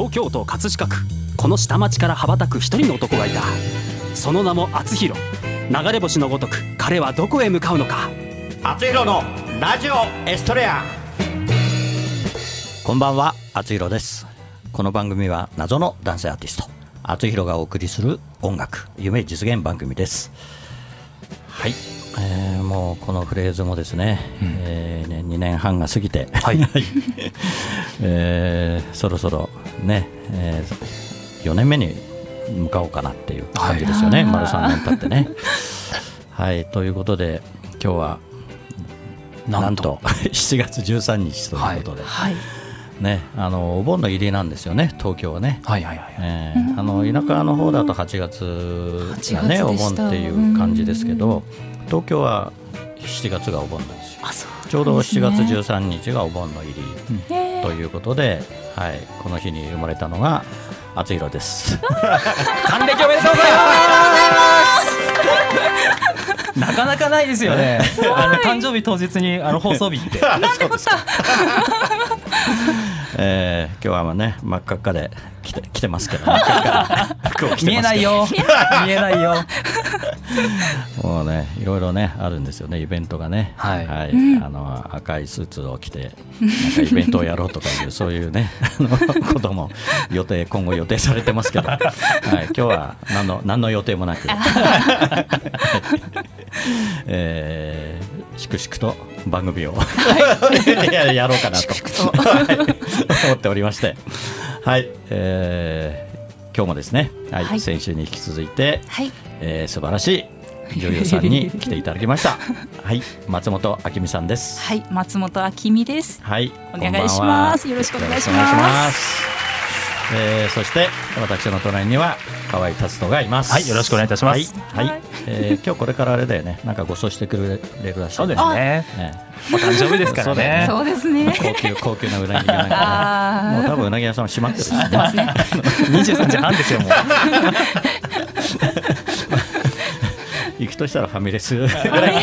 東京都葛飾区。この下町から羽ばたく一人の男がいた。その名も厚弘。流れ星のごとく彼はどこへ向かうのか。厚弘のラジオエストレア。こんばんは厚弘です。この番組は謎の男性アーティスト厚弘がお送りする音楽夢実現番組です。はい、えー、もうこのフレーズもですね,、えーね2年半が過ぎて、はい。えーそろそろね、え4年目に向かおうかなっていう感じですよね、丸3年経ってね。はいということで今日はなんと。7月13日ということで、はい。ね、あのお盆の入りなんですよね東京はね。はいはいはいえーあの田舎の方だと8月がね8お盆っていう感じですけど東京は7月がお盆なんですよ。ちょうど7月ね13日がお盆の入り。へーということで、はい、この日に生まれたのが厚弘です。還暦おめでとうございます。なかなかないですよね。あの誕生日当日にあの放送日って。えー、今日はね真っ赤っかで来て来てますけど、真っ赤っかな服を着てますけど。見えないよ。見えないよ もうねいろいろねあるんですよねイベントがね。はい。あの赤いスーツを着てなんかイベントをやろうとかいう そういうねあのことも予定今後予定されてますけど、はい、今日は何の何の予定もなく、えー、粛々と番組を、ややろうかなと。はい。思っておりまして。はい、えー今日もですね、はいはい先週に引き続いて、はい。えー素晴らしい女優さんに来ていただきました。はい、松本明美さんです。はい。松本明美です。はい、お願いしますよろしくお願いしますえーそして私の隣には河合達人がいます。はいよろしくお願いいたしますはい、はいえー今日これからあれだよね、なんかご馳走してくれるらしい。そうですね。ねお誕生日ですからね。そうですね。高級高級なうなぎがもう多分うなぎ屋さんは閉まってるしね。23 時半ですよもうとしたらファミレス。ぐらい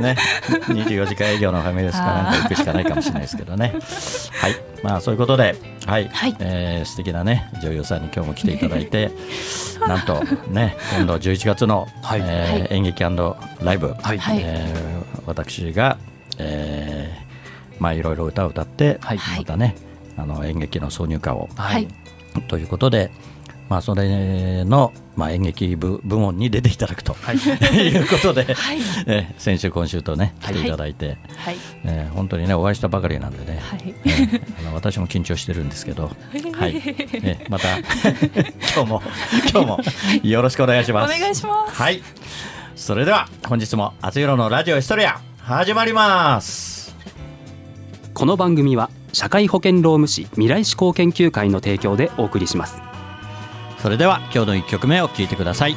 ね。24時間営業のファミレスかなんか行くしかないかもしれないですけどね。はい。まあそういうことで。はい、はい。えー素敵なね女優さんに今日も来ていただいてなんとね今度11月の、はい。えー演劇ライブ、はい。はい。えー私が、えーまあいろいろ歌を歌って、はい。またねあの演劇の挿入歌を。はい。ということで、まあ、それの、まあ、演劇部部門に出ていただくと、い、うことで、はい。えー先週、今週とね来ていただいて、はい。えー本当にねお会いしたばかりなんでね、はい。えーあの私も緊張してるんですけど、はい。えーまた 今日も今日もよろしくお願いしおます。願いします。はい、それでは本日も「あつひろのラジオエストレア」始まります。この番組は社会保険労務士未来志向研究会の提供でお送りしますそれでは今日の1曲目を聴いてください。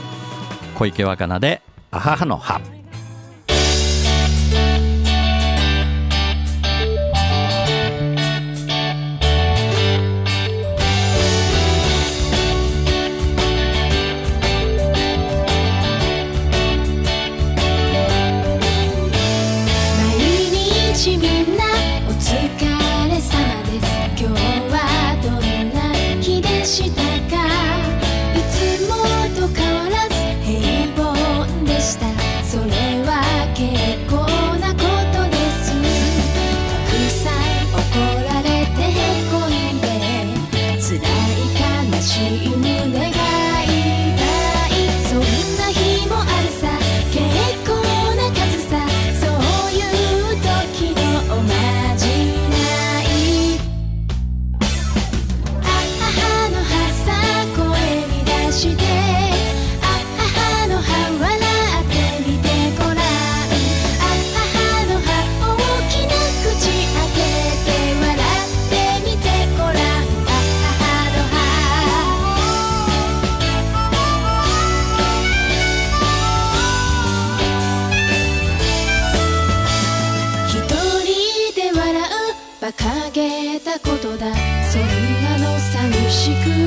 小池若菜で「あははの葉」馬鹿げたことだ。そんなの寂しく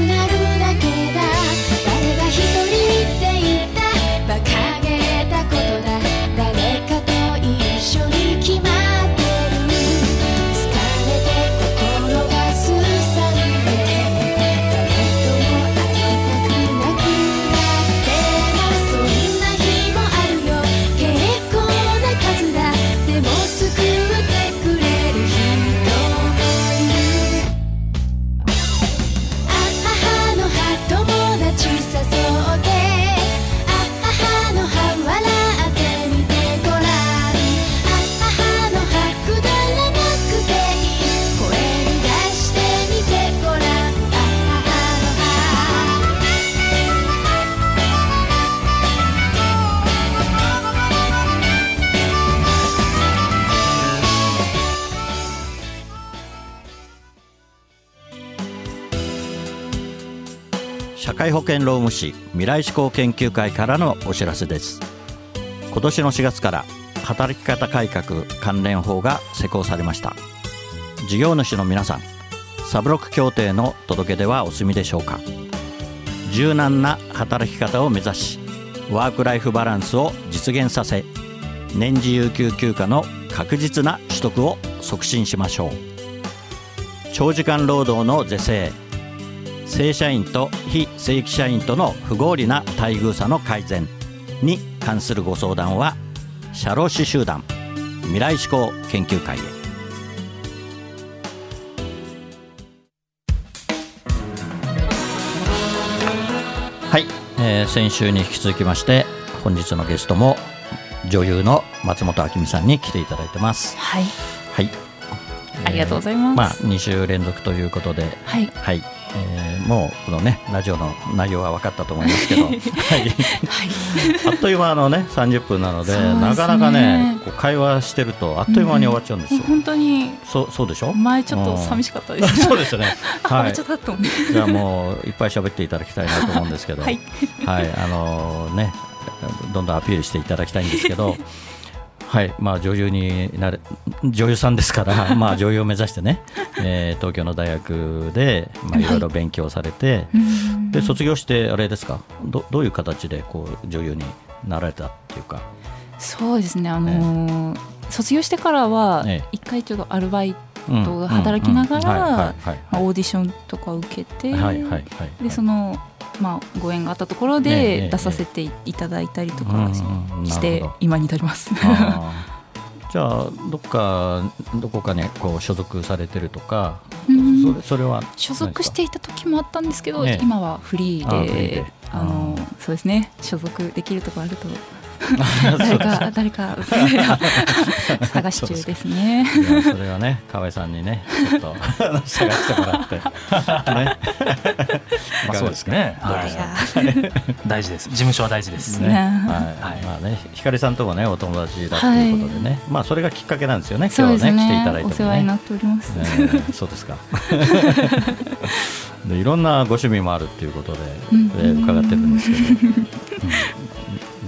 会保険労務士未来志向研究会からのお知らせです。今年の4月から働き方改革関連法が施行されました。事業主の皆さんサブロック協定の届け出はお済みでしょうか。柔軟な働き方を目指しワークライフバランスを実現させ年次有給休暇の確実な取得を促進しましょう。長時間労働の是正正社員と非正規社員との不合理な待遇差の改善に関するご相談は社労士集団未来志向研究会へ。はい、えー先週に引き続きまして本日のゲストも女優の松本明美さんに来ていただいてます。はい。はい。ありがとうございます。まあ2週連続ということで。はい。はい、えーもうこのねラジオの内容は分かったと思いますけど、はい、あっという間のね30分なのでねなかなかねこう会話してるとあっという間に終わっちゃうんですよ。本当にそうそうでしょ？前ちょっと寂しかったです。そうですよね。あ、はいちゃ。経った。じゃあもういっぱい喋っていただきたいなと思うんですけど、はい。はい、あのね、どんどんアピールしていただきたいんですけど、はい、まあ女優になれ、女優さんですから、まあ女優を目指してね、えー東京の大学で、まあい。ろいろ勉強されて、うん。で卒業してあれですか、どどういう形でこう女優になられたっていうか、そうですね。あのー卒業してからはええ。一回ちょっとアルバイうんと働きながらオーディションとか受けて、でそのまあご縁があったところで出させていただいたりとかして今に至ります。じゃあどっかどこかにこう所属されてるとか、うん。それそれは所属していた時もあったんですけど、ええ。今はフリーーでで。あのあそうですね。所属できるところあると 誰か誰か探し中ですね。それはね河合さんにねちょっと探してもらってね まあそうですね。大事です。事務所は大事です。ね、ねはい、はいまあね、ひかりさんともね、お友達だということでね、まあ、それがきっかけなんですよね。今日はね、そうですね来ていただいてもね。お世話になっております。ねそうですか。で、いろんなご趣味もあるっていうことで、うんえー伺ってるんですけど。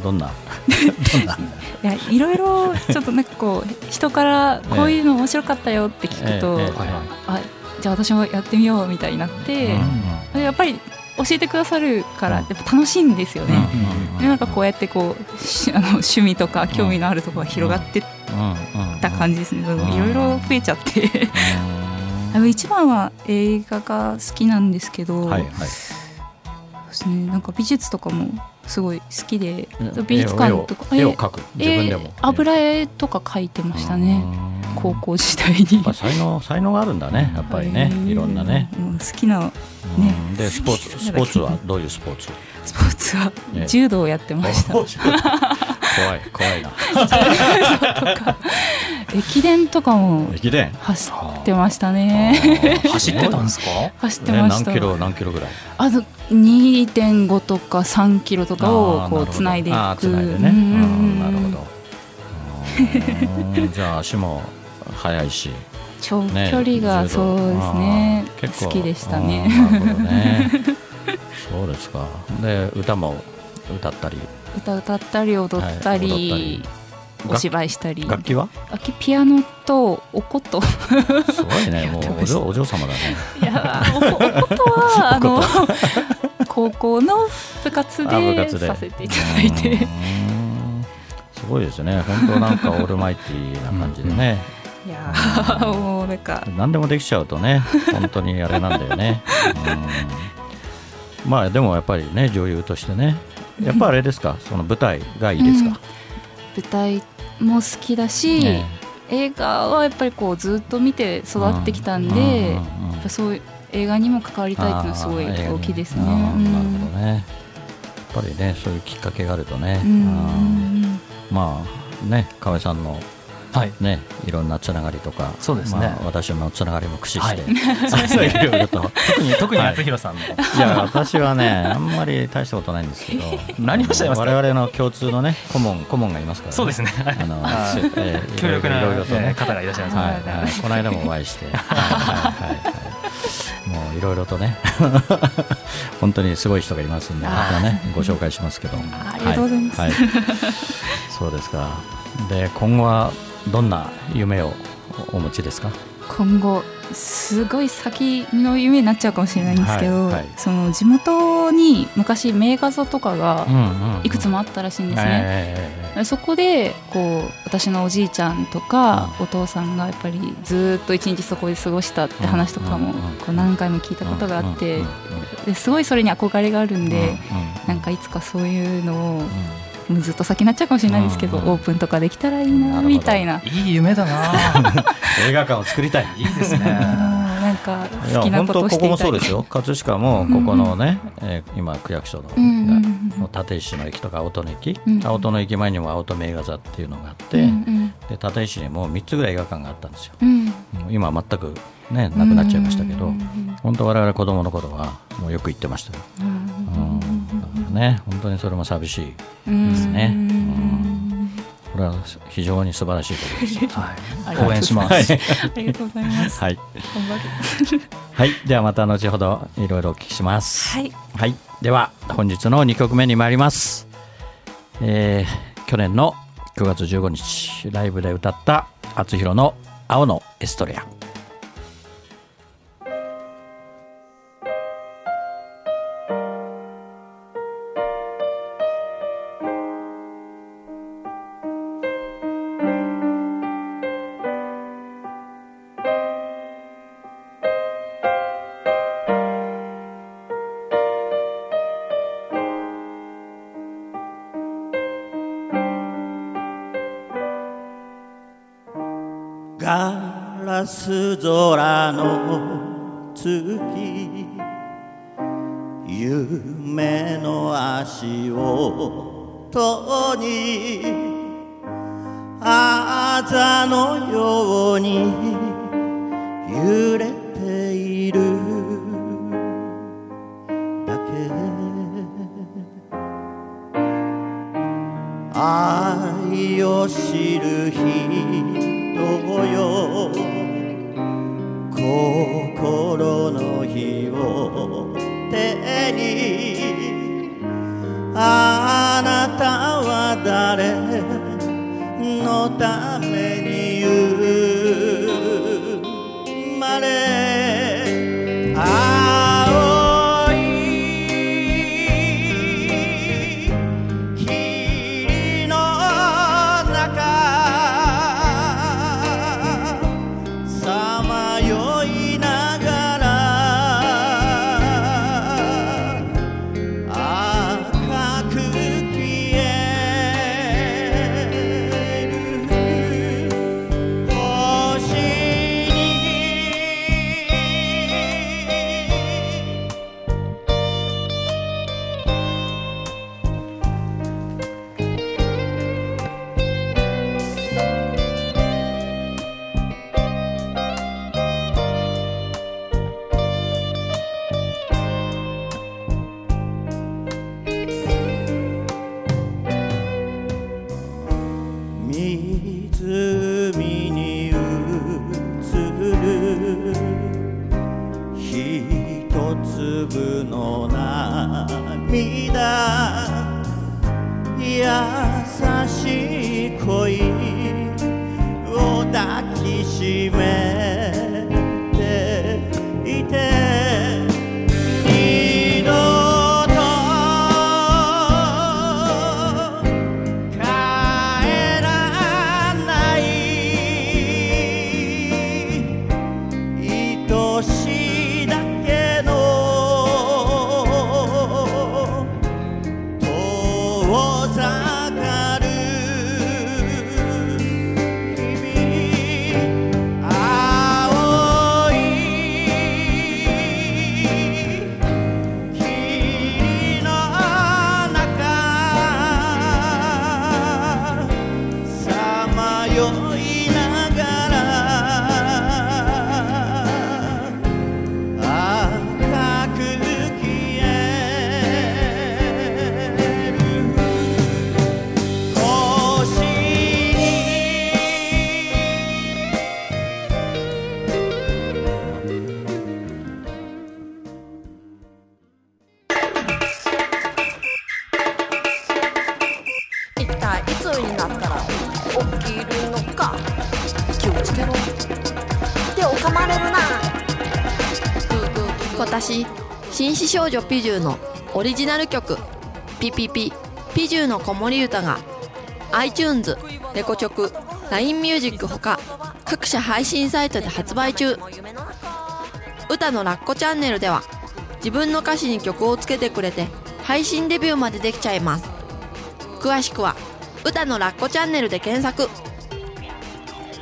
うんどんな。どんな？いやいろいろちょっとなんかこう人からこういうの面白かったよって聞くと、ええええあじゃあ私もやってみようみたいになって、でやっぱり教えてくださるからやっぱ楽しいんですよね。でなんかこうやってこうしあの趣味とか興味のあるところが広がってった感じですね。んいろいろ増えちゃって。一番は映画が好きなんですけど、はいはい。そうですね、なんか美術とかもすごい好きでうん美術館とか絵を描く。自分でも。えー油絵とか描いてましたねうん高校時代に。才能才能があるんだねやっぱりね。いろんなね、うん好きなうん。でスポーツスポーツは？どういうスポーツ？スポーツはええ。柔道をやってました。怖い怖いな。駅伝とかも駅伝？走ってましたね。走ってたんですか？走ってねました。何キロ何キロぐらい？あと2.5とか3キロとかをこうつないでいく。つななるほど。うん じゃあ足も速いし。長ね距離が柔道そうですね。結構好きでしたあねね。そうですか。で歌も歌ったり。歌歌ったり踊ったはい踊りったお芝居したり。楽器は？楽器ピアノとお琴すごいね。もうお嬢お嬢様だね。いやーおこお琴はあの 高校の部活でさせていただいて。すごいですね。本当なんかオールマイティーな感じでねいやーもうなんか。何でもできちゃうとね 本当にあれなんだよね。うん。まあでもやっぱりね女優としてねやっぱあれですか？その舞台がいいですか、舞台も好きだし、ね映画はやっぱりこうずっと見て育ってきたんで、そういう映画にも関わりたいっていうのはすごい大きいですね。なるほどね。やっぱりねそういうきっかけがあるとね、うんうんまあね河合さんのはい。ね、いろんなつながりとか、そうですね。まあ、私のつながりも駆使して、はい。ろいろと。特に特にはい。厚弘さんの。いや、私はね、あんまり大したことないんですけど、何をおっしゃいますか？我々の共通のね、顧問、顧問がいますから、そうですね。あの、えー強力ないろいろとね、方がいらっしゃいますはい、ね。はい、この間もお会いして、はい、はい、はい、はい。もういろいろとね。本当にすごい人がいますんでまたねご紹介しますけど。あありがとうございます。はい。はい。そうですか。で今後はどんな夢をお持ちですか？今後すごい先の夢になっちゃうかもしれないんですけど、はいはい。その地元に昔名画座とかがいくつもあったらしいんですね。ええそこでこう私のおじいちゃんとかお父さんがやっぱりずっと一日そこで過ごしたって話とかもこう何回も聞いたことがあってすごいそれに憧れがあるんでなんかいつかそういうのをずっと先になっちゃうかもしれないんですけどうんうんオープンとかできたらいいなみたいな。いい夢だな。映画館を作りたい。いいですうんねなんかいや好きな本当ここことをしていたい。もそうですよ。葛飾もここのね、えー今区役所の、うんうんうんもう立石の駅とか青戸の駅、うん青戸の駅前にも青戸名画座っていうのがあって、うんで立石にも3つぐらい映画館があったんですよ。うん。今は全くねなくなっちゃいましたけど、うん本当我々子供の頃はもうよく行ってましたよ、うんね。本当にそれも寂しいうん。ですねこれは非常に素晴らしいことです。よ はい。応援します。ありがとうございます。はい。はい、ではまた後ほどいろいろお聞きします。はい。はい、では本日の2曲目に参ります、えー去年の9月15日ライブで歌った厚弘の「青のエストレア」愛を知る人よ。心の火を手に。あなたは誰のため手を噛まれるな。私紳士少女ピジューのオリジナル曲「ピピピピジューの子守唄が iTunes レコチョク LINEMUSIC ほか各社配信サイトで発売中。歌のラッコチャンネルでは自分の歌詞に曲をつけてくれて配信デビューまでできちゃいます。詳しくは歌のラッコチャンネルで検索。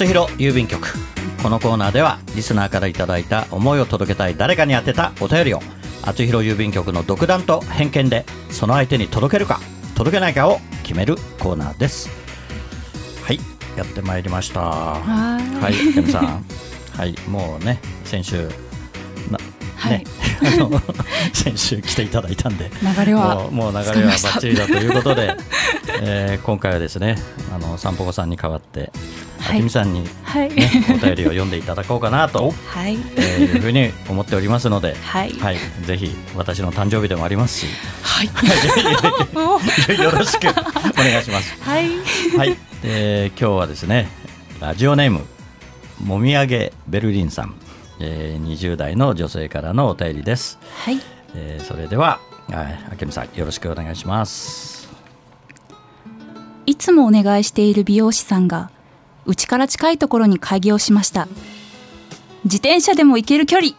厚弘郵便局。このコーナーではリスナーからいただいた思いを届けたい誰かに宛てたお便りを厚弘郵便局の独断と偏見でその相手に届けるか届けないかを決めるコーナーです。はいやってまいりました。はい。ケムさん。はいもうね先週なはい。ね、先週来ていただいたんで流れはもうもう流れはバッチリだということで、えー今回はですねあの散歩子さんに代わって、はいあきみさんに、ね、はい。お便りを読んでいただこうかなと、はい。えーいうふうに思っておりますので、はい。はい、ぜひ私の誕生日でもありますし はい。よろしくお願いします。はい。はい、えー今日はですねラジオネームもみあげベルリンさん、えー20代の女性からのお便りです。はい。えーそれでは、はい、あけみさんよろしくお願いします。いつもお願いしている美容師さんがうちから近いところに開業しました。自転車でも行ける距離。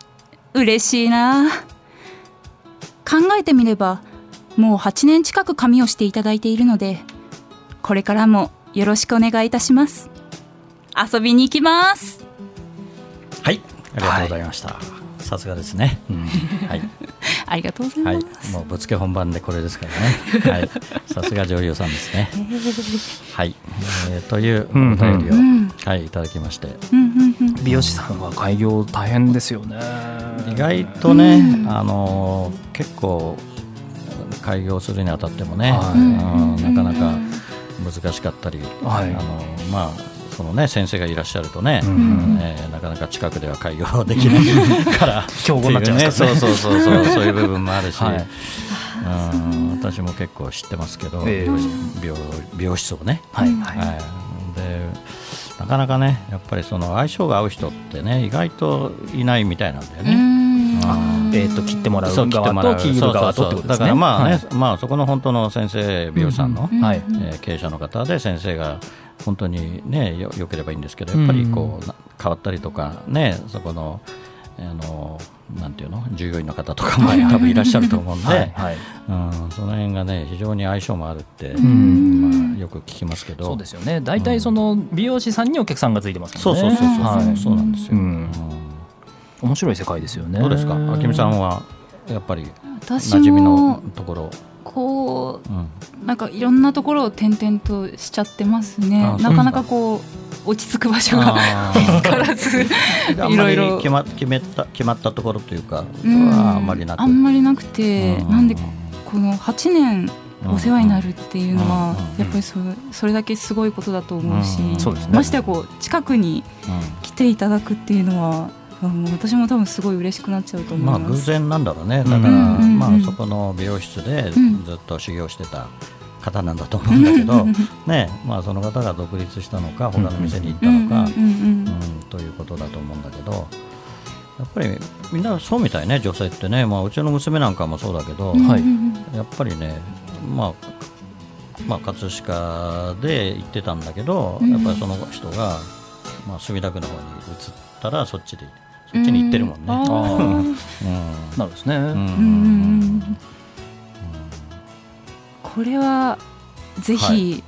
嬉しいな。考えてみればもう8年近く髪をしていただいているのでこれからもよろしくお願いいたします。遊びに行きます。はい、ありがとうございました。さすがですね。うん。はい、ありがとうござはいいます、、もうぶつけ本番でこれですからね。はい、さすが女優さんですね。はい、えーというお便りを、うん。はいいただきまして、うんうんうん。美容師さんは開業大変ですよね。意外とね、あのー結構開業するにあたってもね、はい。うんなかなか難しかったり、はい。あのまあそのね先生がいらっしゃるとね、ん。えーなかなか近くでは開業できないから。競合になっちゃいますね。そうそうそうそうそう いう部分もあるし、はい。うん私も結構知ってますけど、ええ。美容美容室をね、はいはい、でなかなかねやっぱりその相性が合う人ってね意外といないみたいなんだようね。ん。うんえー、と切ってもらう側と切る側とってことですね。そうそうだからまあね、はい。まあそこの本当の先生美容師さんの、うんはいえー経営者の方で先生が本当にねよよければいいんですけどやっぱりこう、な変わったりとかねそこのあのなんていうの従業員の方とかも多分いらっしゃると思うんで、はい。はい。うん、その辺がね非常に相性もあるって、ん。まあ、よく聞きますけど。そうですよね。大体その美容師さんにお客さんがついてますそもね。うんそうそうそう、はい。そうなんですよ、うん。うん面白い世界ですよね。どうですか？あきみさんはやっぱり私馴染みのもところ、こううん、なんかいろんなところを転々としちゃってますね。あ。なかなかこう落ち着く場所があ 見つからず、いろいろ。決ま決めた決まったところというか、うん。はあんまりなく。あんまりなくて、うん。なんでこの8年お世話になるっていうのはうん。やっぱりそそれだけすごいことだと思うし、うん。そうね。ましてやこう近くにう来ていただくっていうのは、私も多分すごい嬉しくなっちゃうと思います。偶然なんだろうね。だから、まあ、そこの美容室でうん。ずっと修行してた方なんだと思うんだけど、ねまあ、その方が独立したのか他の店に行ったのか、うんということだと思うんだけどやっぱりみんなそうみたいね女性ってね、まあ、うちの娘なんかもそうだけど、うん。はい。やっぱりね、まあ、まあ、葛飾で行ってたんだけど、うん。やっぱりその人が、まあ、墨田区の方に移ったらそっちでそっちに行ってるもんね。うん。なるですね、うん。これはぜひ、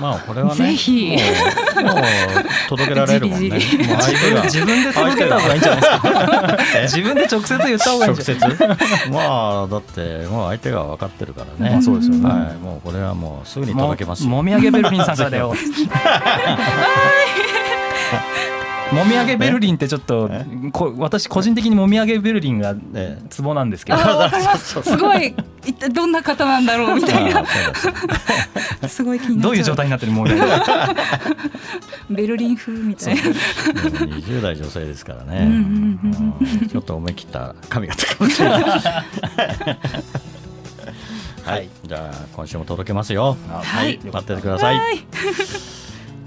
まあこれはねぜひもう届けられるもん。ね自分で届けた方がいいん。じゃないですか自分で直接言った方がいいん。直じゃない接まあだってもう相手が分かってるからね、まあそうですよねはい、もうこれはもうすぐに届けますもみあげベルリンさん。からだよもみあげベルリンってちょっとこ私個人的にもみあげベルリンがえツボなんですけど。あわかります。すごい一体どんな方なんだろうみたいな。すすごいどういう状態になってるもみあげベルリン風みたいな。もう20代女性ですからね、うんうんうんちょっと思い切った髪型かもしれない。はい、じゃあ今週も届けますよ。はい。待っててください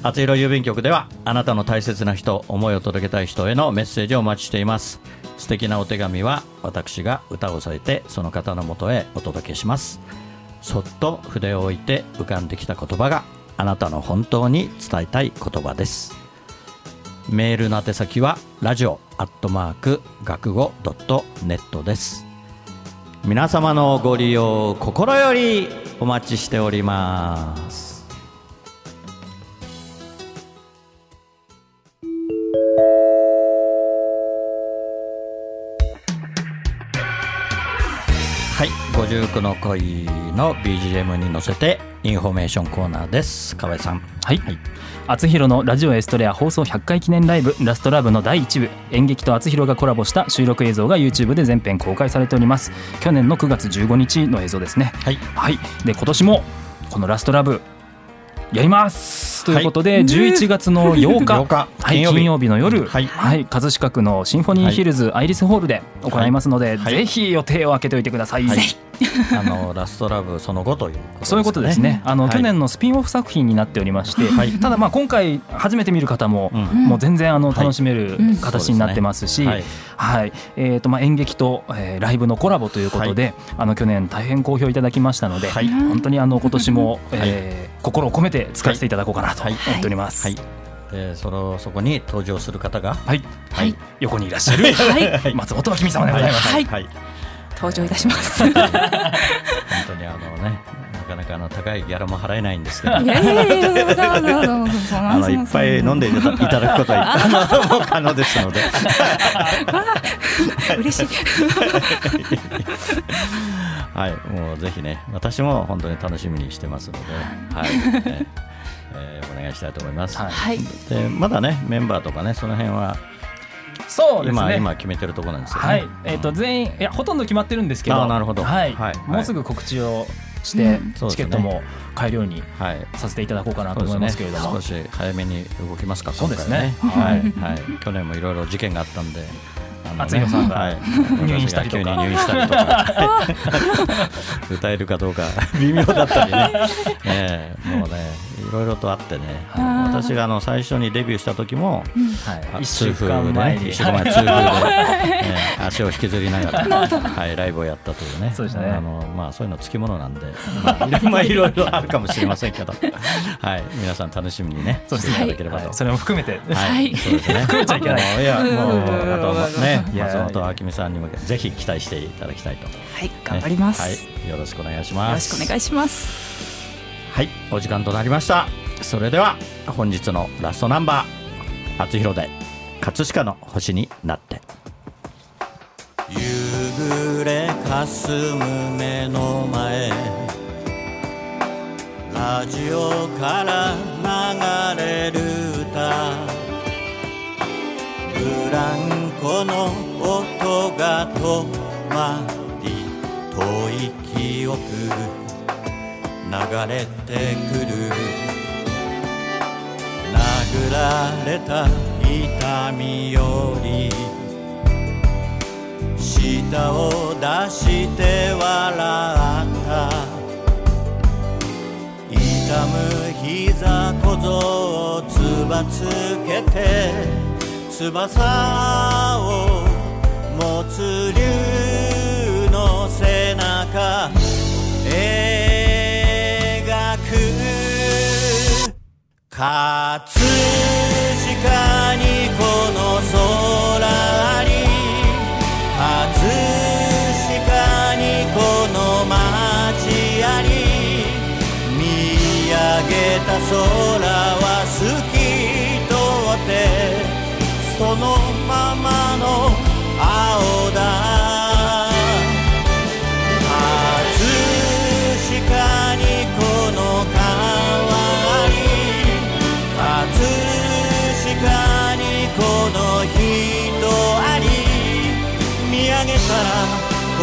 厚色郵便局ではあなたの大切な人思いを届けたい人へのメッセージをお待ちしています。素敵なお手紙は私が歌を添えてその方のもとへお届けします。そっと筆を置いて浮かんできた言葉があなたの本当に伝えたい言葉です。メールの宛先はラジオアットマーク学語ドットネットです。皆様のご利用心よりお待ちしております。はい59の恋の BGM に乗せてインフォメーションコーナーです。河合さん。はい、厚弘のラジオエストレア放送100回記念ライブラストラブの第1部。演劇と厚弘がコラボした収録映像が YouTube で全編公開されております。去年の9月15日の映像ですね。はい。はい。で今年もこのラストラブやりますということで、11月の8日。8日。はい、金曜日。の夜、はい。はい、葛飾区のシンフォニーヒルズアイリスホールで行いますので、はい。ぜひ予定を空けておいてください。はい。あのラストラブその後というね。そういうことですね。あの、はい去年のスピンオフ作品になっておりまして、はい。ただまあ今回初めて見る方も、うん。もう全然あのはい。楽しめるうん形になってますし、はいはい、えっ、とまあ演劇と、えーライブのコラボということで、あの去年大変好評いただきましたので、はい。本当にあの今年も、えー心を込めて使わせていただこうかなと。思っております。はい。でそのそこに登場する方がはい、はい。横にいらっしゃる、はい。松本明美様でございます。はい。はい。登場い。たします。本当にあのねなかなかあの高いギャラも払えないんですけど。いやいやいやあのいっぱい飲んでいただくことはもう可能ですので。嬉しい。はい。もうぜひね私も本当に楽しみにしてますので。はい、ね えーお願いしたいと思います、はい。はい。でまだねメンバーとかねその辺はそうですね。今今決めてるところなんですよね。はい、えっ、と全員いやほとんど決まってるんですけど、あなるほど。はい、はい。もうすぐ告知をして、そうですね。チケットも買えるようにはい。させていただこうかなと思いますすけれども、ね。少し早めに動きますかそうですね。はい、はい、去年もいろいろ事件があったんであのね。厚弘さんがはい、入院したりとか。入院したりとか。歌えるかどうか。微妙だったりね。ええ。もうねいろいろとあってね。私があの最初にデビューした時もはい、あ一週間前に、痛風でね一週間前痛風で、ええ足を引きずりながら、はい、ライブをやったというね。そうでしたね。あのまあ、そういうのつきものなんで、まあ、いろまあいろあるかもしれませんけど、はい、皆さん楽しみにねそうですね。していただければと。はい。それも含めて、はい。そうですね。含めちゃいけない。い。や、もう、あとね、松本明美さんに向けて、ぜひ期待していただきたいと。はい、頑張ります。はよい、よろしくお願いします。ろしくお願いします。はい、お時間となりました。それでは、本日のラストナンバー、厚弘で、葛飾の星になって。夕暮れかすむ目の前ラジオから流れる歌ブランコの音が止まり遠い記憶流れてくる。殴られた痛みより。舌を出して笑った。痛む膝小僧をつばつけて。翼を持つ竜の背中。描く葛飾にこの空に葛飾にこの街あり。見上げた空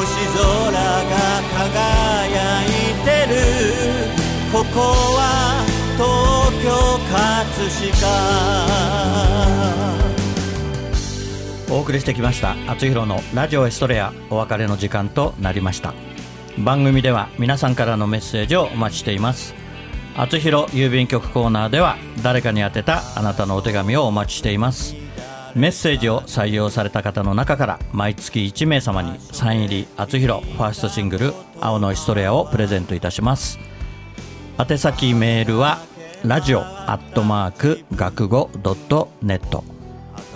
星空が輝いてる。ここは東京葛飾。お送りしてきました厚弘のラジオエストレア。お別れの時間となりました。番組では皆さんからのメッセージをお待ちしています。厚弘郵便局コーナーでは誰かに宛てたあなたのお手紙をお待ちしています。メッセージを採用された方の中から毎月1名様にサイン入り厚弘ファーストシングル「青のエストレア」をプレゼントいたします。宛先メールはラジオアットマーク学語ドットネット。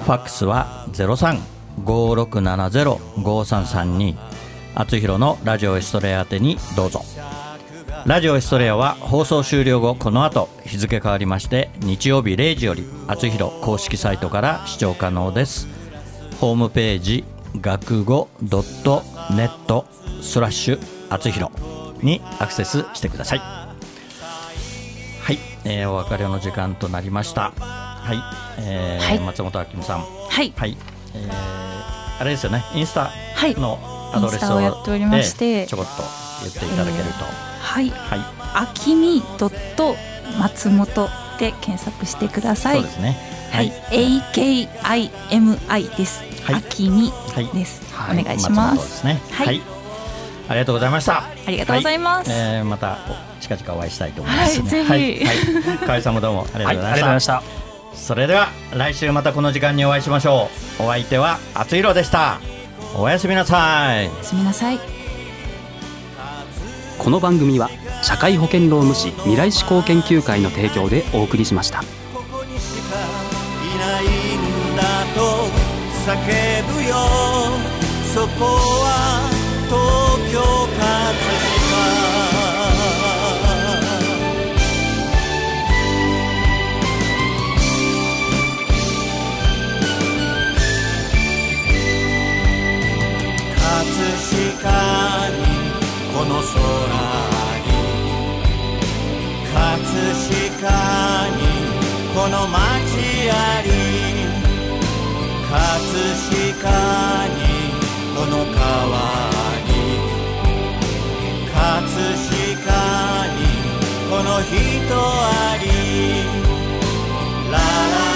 ファックスは0356705332厚弘のラジオエストレア宛てにどうぞ。ラジオエストレアは放送終了後この後日付変わりまして日曜日0時より厚弘公式サイトから視聴可能です。ホームページ学語ドットネットスラッシュ厚弘にアクセスしてください。はい、えー、お別れの時間となりました。はい、えーはい。松本明美さん。はい。はい、えー、あれですよねインスタはいのアドレスインスタをやっておりまして。えーちょこっと言っていただけると、はい。はい、あきみドット松本で検索してください。そうですね。はい、AKIMI です。はい。あきみはい。です、はい。お願いし松本ます。ですね。はい。ありがとうございました。ありがとうございます。はい。えーまたお近々お会いしたいと思います、ね、はいぜひ。はい、さんもどうもありがはい、とうございました。それでは来週またこの時間にお会いしましょう。お相手は厚弘でした。おやすみなさい。おやすみなさい。この番組は社会保険労務士未来志向研究会の提供でお送りしました。ここにしかいないんだと叫ぶよ。そこは東京葛飾葛飾の空に葛飾にこの街あり葛飾にこの川に葛飾にこの人あり。ラララ